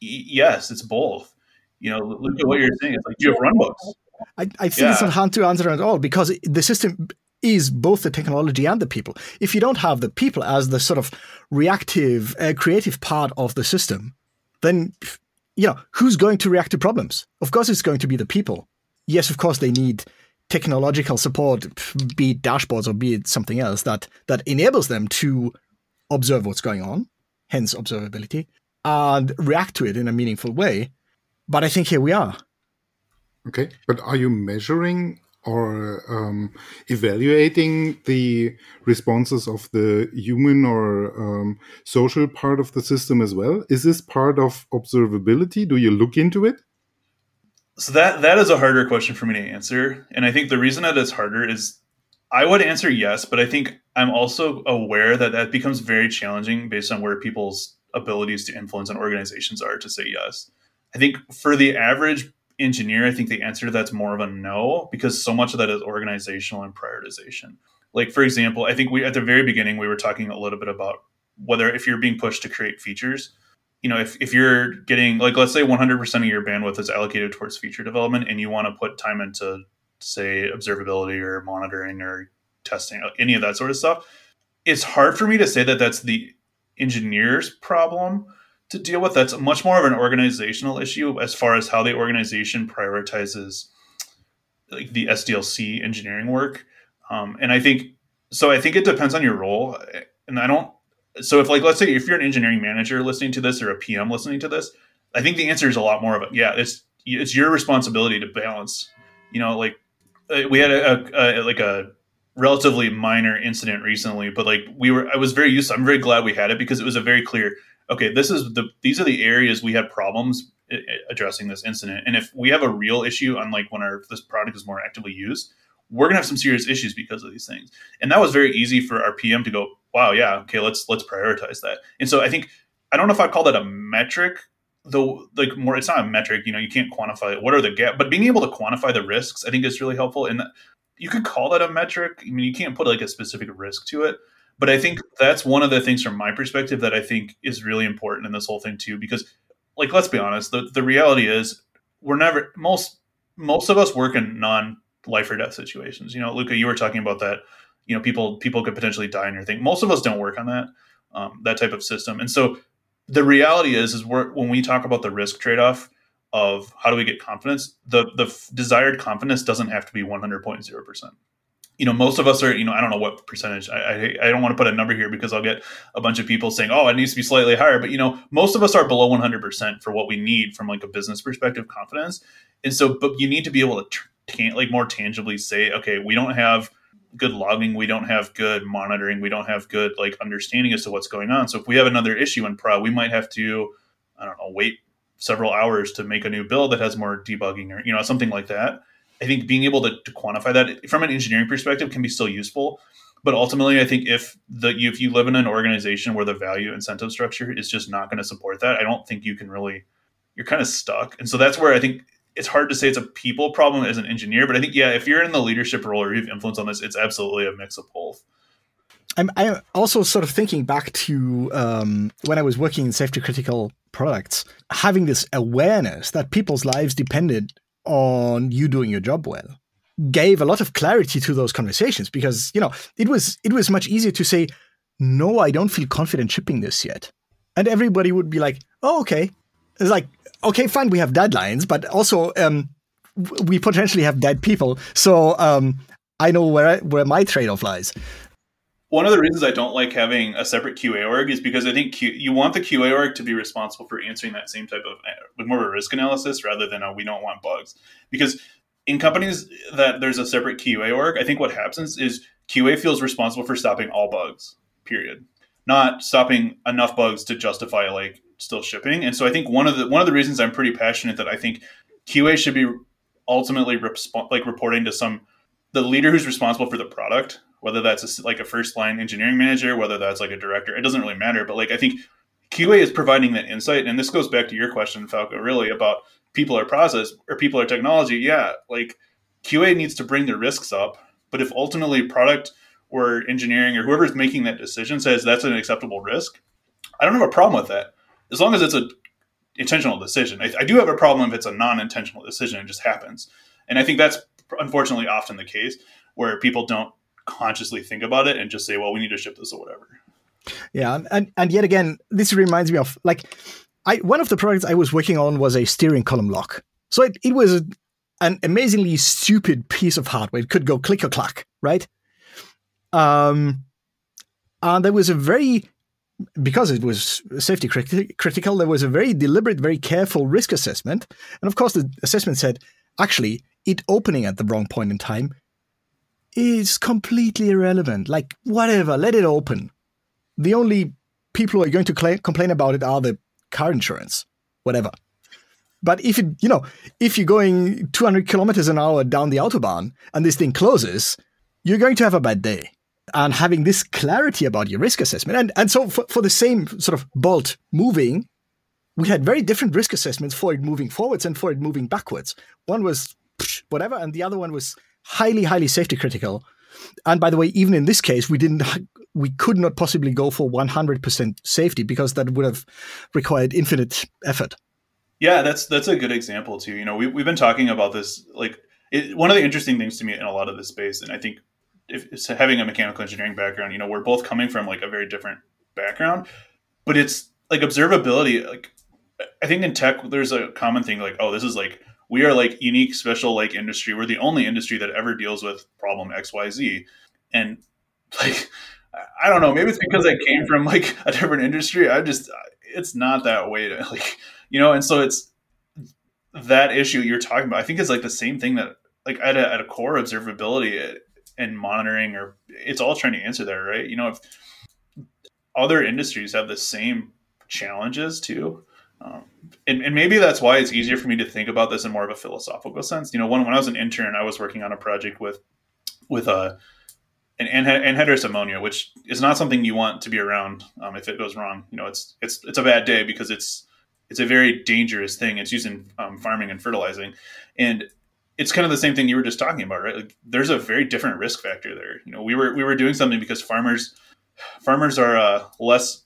yes, it's both. You know, look at what you're saying. It's like do you have runbooks. I, I think yeah. it's not hard to answer at all because the system is both the technology and the people. If you don't have the people as the sort of reactive, uh, creative part of the system, then you know who's going to react to problems? Of course, it's going to be the people. Yes, of course, they need technological support, be it dashboards or be it something else that that enables them to observe what's going on, hence observability and react to it in a meaningful way. But I think here we are. Okay, but are you measuring or um, evaluating the responses of the human or um, social part of the system as well? Is this part of observability? Do you look into it? So that that is a harder question for me to answer, and I think the reason that it's harder is I would answer yes, but I think I'm also aware that that becomes very challenging based on where people's abilities to influence and organizations are to say yes. I think for the average engineer, I think the answer to that's more of a no because so much of that is organizational and prioritization. Like for example, I think we at the very beginning we were talking a little bit about whether if you're being pushed to create features, you know, if, if you're getting like let's say 100% of your bandwidth is allocated towards feature development and you want to put time into say observability or monitoring or testing any of that sort of stuff, it's hard for me to say that that's the engineer's problem to deal with. That's much more of an organizational issue as far as how the organization prioritizes like the SDLC engineering work. Um, and I think so. I think it depends on your role. And I don't. So if like let's say if you're an engineering manager listening to this or a PM listening to this, I think the answer is a lot more of it. Yeah, it's it's your responsibility to balance. You know, like uh, we had a, a, a like a relatively minor incident recently, but like we were, I was very used. To, I'm very glad we had it because it was a very clear. Okay, this is the these are the areas we had problems addressing this incident, and if we have a real issue on like when our this product is more actively used, we're gonna have some serious issues because of these things. And that was very easy for our PM to go, wow, yeah, okay, let's let's prioritize that. And so I think I don't know if I'd call that a metric though like more it's not a metric you know you can't quantify it. what are the gap but being able to quantify the risks i think is really helpful and you could call that a metric. I mean, you can't put like a specific risk to it, but I think that's one of the things from my perspective that I think is really important in this whole thing too. Because, like, let's be honest, the the reality is we're never most most of us work in non life or death situations. You know, Luca, you were talking about that. you know people people could potentially die in your thing. Most of us don't work on that um, that type of system, and so the reality is is when we talk about the risk trade off of how do we get confidence, the the desired confidence doesn't have to be one hundred point zero percent you know, most of us are, you know, I don't know what percentage. I, I, I don't want to put a number here because I'll get a bunch of people saying, "Oh, it needs to be slightly higher." But you know, most of us are below 100 percent for what we need from like a business perspective, confidence. And so, but you need to be able to t- like more tangibly say, "Okay, we don't have good logging, we don't have good monitoring, we don't have good like understanding as to what's going on." So if we have another issue in Pro, we might have to, I don't know, wait several hours to make a new build that has more debugging or you know something like that I think being able to, to quantify that from an engineering perspective can be still useful. But ultimately, I think if the if you live in an organization where the value incentive structure is just not going to support that, I don't think you can really you're kind of stuck. And so that's where I think it's hard to say it's a people problem as an engineer, but I think yeah, if you're in the leadership role or you have influence on this, it's absolutely a mix of both. I'm, I'm also sort of thinking back to um, when I was working in safety critical products, having this awareness that people's lives depended on you doing your job well gave a lot of clarity to those conversations because you know it was it was much easier to say no i don't feel confident shipping this yet and everybody would be like oh okay it's like okay fine we have deadlines but also um, we potentially have dead people so um, i know where I, where my trade-off lies one of the reasons I don't like having a separate QA org is because I think Q, you want the QA org to be responsible for answering that same type of with more of a risk analysis rather than a we don't want bugs. Because in companies that there's a separate QA org, I think what happens is QA feels responsible for stopping all bugs. Period. Not stopping enough bugs to justify like still shipping. And so I think one of the one of the reasons I'm pretty passionate that I think QA should be ultimately resp- like reporting to some the leader who's responsible for the product whether that's a, like a first line engineering manager, whether that's like a director, it doesn't really matter. But like I think QA is providing that insight, and this goes back to your question, Falko, really about people or process or people or technology. Yeah, like QA needs to bring the risks up, but if ultimately product or engineering or whoever's making that decision says that's an acceptable risk, I don't have a problem with that as long as it's a intentional decision. I, I do have a problem if it's a non-intentional decision; it just happens, and I think that's unfortunately often the case where people don't consciously think about it and just say, well, we need to ship this or whatever. Yeah, and and yet again, this reminds me of like I one of the projects I was working on was a steering column lock. So it, it was an amazingly stupid piece of hardware. It could go click or clack, right? Um, and there was a very because it was safety criti- critical, there was a very deliberate, very careful risk assessment. And of course, the assessment said actually it opening at the wrong point in time is completely irrelevant. Like, whatever, let it open. The only people who are going to cl- complain about it are the car insurance, whatever. But if it, you know, if you're going 200 kilometers an hour down the autobahn and this thing closes, you're going to have a bad day. And having this clarity about your risk assessment, and and so for, for the same sort of bolt moving, we had very different risk assessments for it moving forwards and for it moving backwards. One was whatever, and the other one was highly, highly safety critical. And by the way, even in this case, we didn't, we could not possibly go for 100% safety because that would have required infinite effort. Yeah, that's that's a good example too. You know, we we've been talking about this. Like, it, one of the interesting things to me in a lot of this space, and I think if it's having a mechanical engineering background, you know, we're both coming from like a very different background, but it's like observability. Like, I think in tech, there's a common thing like, oh, this is like we are like unique special like industry. We're the only industry that ever deals with problem xyz and like i don't know maybe it's because i came from like a different industry. I just it's not that way to like you know and so it's that issue you're talking about. I think it's like the same thing that like at a, at a core observability and monitoring or it's all trying to answer there right you know if other industries have the same challenges too um, and, and, maybe that's why it's easier for me to think about this in more of a philosophical sense. You know, when, when I was an intern, I was working on a project with with a an anhydrous ammonia, which is not something you want to be around um, if it goes wrong. You know, it's it's it's a bad day because it's it's a very dangerous thing. It's used in um, farming and fertilizing, and it's kind of the same thing you were just talking about, right? Like, there's a very different risk factor there. You know, we were we were doing something because farmers farmers are uh, less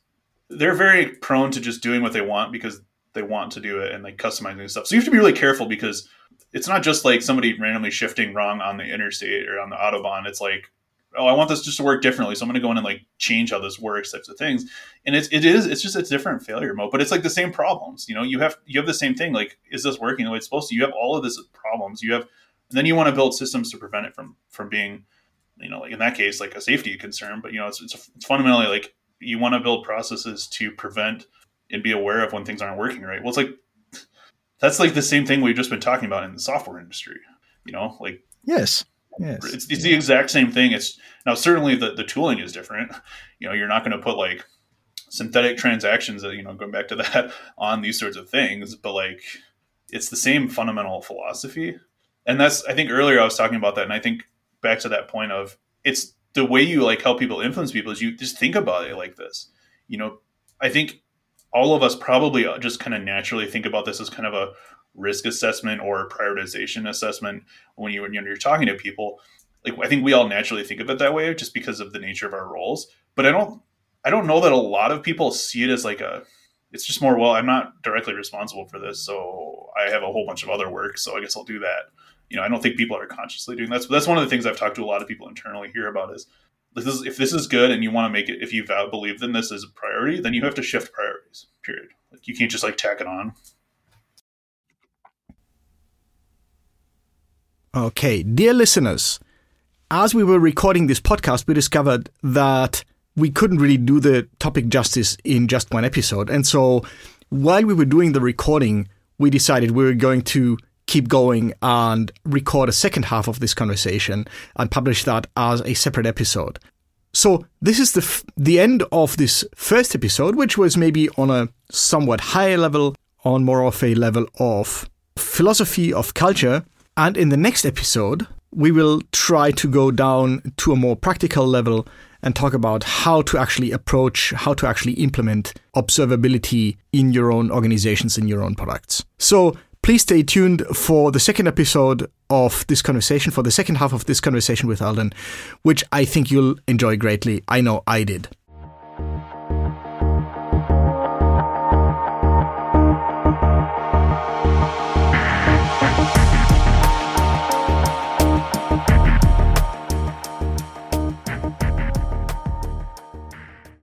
they're very prone to just doing what they want because they want to do it and like customizing stuff. So you have to be really careful because it's not just like somebody randomly shifting wrong on the interstate or on the autobahn. It's like oh, I want this just to work differently, so I'm going to go in and like change how this works, types of things. And it's it is it's just a different failure mode, but it's like the same problems. You know, you have you have the same thing. Like, is this working the way it's supposed to? You have all of this problems. You have, then you want to build systems to prevent it from from being, you know, like in that case, like a safety concern. But you know, it's it's, it's fundamentally like you want to build processes to prevent and be aware of when things aren't working right. Well, it's like that's like the same thing we've just been talking about in the software industry. You know, like yes, yes, it's, it's the exact same thing. It's now certainly the the tooling is different. You know, you're not going to put like synthetic transactions, you know, going back to that on these sorts of things, but like it's the same fundamental philosophy. And that's I think earlier I was talking about that, and I think back to that point of it's the way you like help people influence people is you just think about it like this. You know, I think all of us probably just kind of naturally think about this as kind of a risk assessment or prioritization assessment when you when you're talking to people. Like I think we all naturally think of it that way just because of the nature of our roles. But I don't I don't know that a lot of people see it as like a it's just more well i'm not directly responsible for this so i have a whole bunch of other work so i guess i'll do that you know i don't think people are consciously doing that so that's one of the things i've talked to a lot of people internally here about is this is if this is good and you want to make it if you believe then this is a priority then you have to shift priorities period like you can't just like tack it on okay dear listeners as we were recording this podcast we discovered that we couldn't really do the topic justice in just one episode and so while we were doing the recording we decided we were going to keep going and record a second half of this conversation and publish that as a separate episode. So this is the f- the end of this first episode, which was maybe on a somewhat higher level, on more of a level of philosophy of culture. And in the next episode, we will try to go down to a more practical level and talk about how to actually approach, how to actually implement observability in your own organizations, in your own products. So Please stay tuned for the second episode of this conversation, for the second half of this conversation with Alden, which I think you'll enjoy greatly. I know I did.